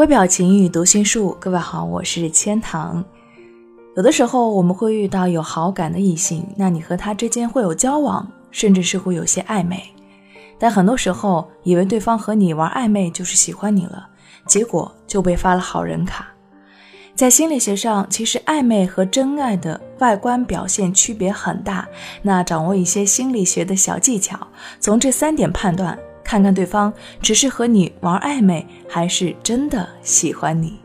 微表情与读心术，各位好，我是千堂。有的时候我们会遇到有好感的异性，那你和他之间会有交往，甚至是会有些暧昧。但很多时候，以为对方和你玩暧昧就是喜欢你了，结果就被发了好人卡。在心理学上，其实暧昧和真爱的外观表现区别很大。那掌握一些心理学的小技巧，从这三点判断。看看对方只是和你玩暧昧，还是真的喜欢你。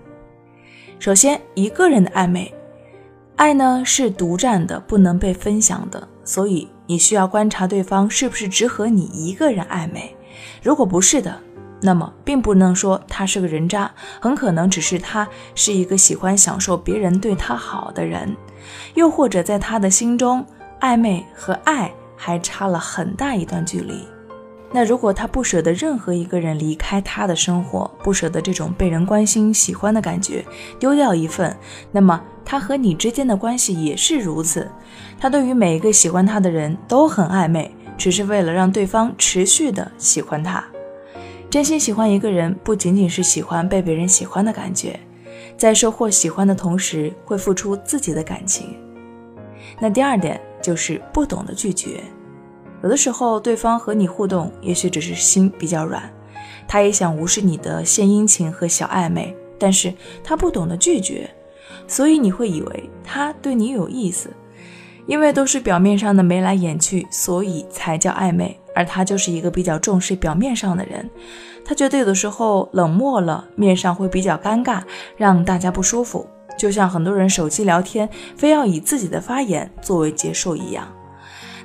首先，一个人的暧昧，爱呢是独占的，不能被分享的，所以你需要观察对方是不是只和你一个人暧昧。如果不是的，那么并不能说他是个人渣，很可能只是他是一个喜欢享受别人对他好的人，又或者在他的心中，暧昧和爱还差了很大一段距离。那如果他不舍得任何一个人离开他的生活，不舍得这种被人关心、喜欢的感觉丢掉一份，那么他和你之间的关系也是如此。他对于每一个喜欢他的人都很暧昧，只是为了让对方持续的喜欢他。真心喜欢一个人，不仅仅是喜欢被别人喜欢的感觉，在收获喜欢的同时，会付出自己的感情。那第二点就是不懂得拒绝。有的时候，对方和你互动，也许只是心比较软，他也想无视你的献殷勤和小暧昧，但是他不懂得拒绝，所以你会以为他对你有意思，因为都是表面上的眉来眼去，所以才叫暧昧。而他就是一个比较重视表面上的人，他觉得有的时候冷漠了，面上会比较尴尬，让大家不舒服，就像很多人手机聊天，非要以自己的发言作为结束一样。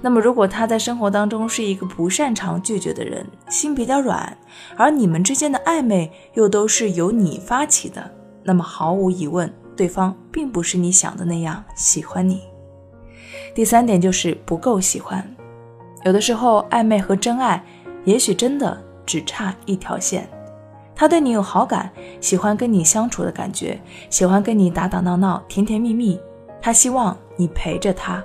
那么，如果他在生活当中是一个不擅长拒绝的人，心比较软，而你们之间的暧昧又都是由你发起的，那么毫无疑问，对方并不是你想的那样喜欢你。第三点就是不够喜欢，有的时候暧昧和真爱，也许真的只差一条线。他对你有好感，喜欢跟你相处的感觉，喜欢跟你打打闹闹、甜甜蜜蜜，他希望你陪着他。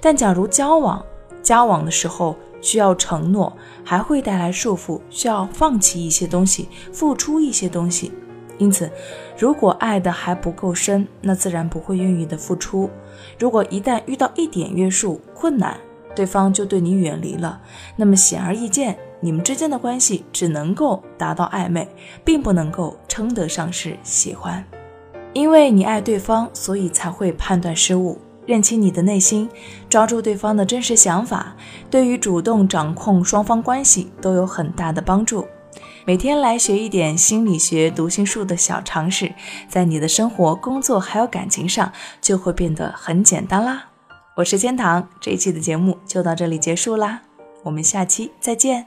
但假如交往，交往的时候需要承诺，还会带来束缚，需要放弃一些东西，付出一些东西。因此，如果爱的还不够深，那自然不会愿意的付出。如果一旦遇到一点约束困难，对方就对你远离了，那么显而易见，你们之间的关系只能够达到暧昧，并不能够称得上是喜欢。因为你爱对方，所以才会判断失误。认清你的内心，抓住对方的真实想法，对于主动掌控双方关系都有很大的帮助。每天来学一点心理学、读心术的小常识，在你的生活、工作还有感情上就会变得很简单啦。我是千堂，这一期的节目就到这里结束啦，我们下期再见。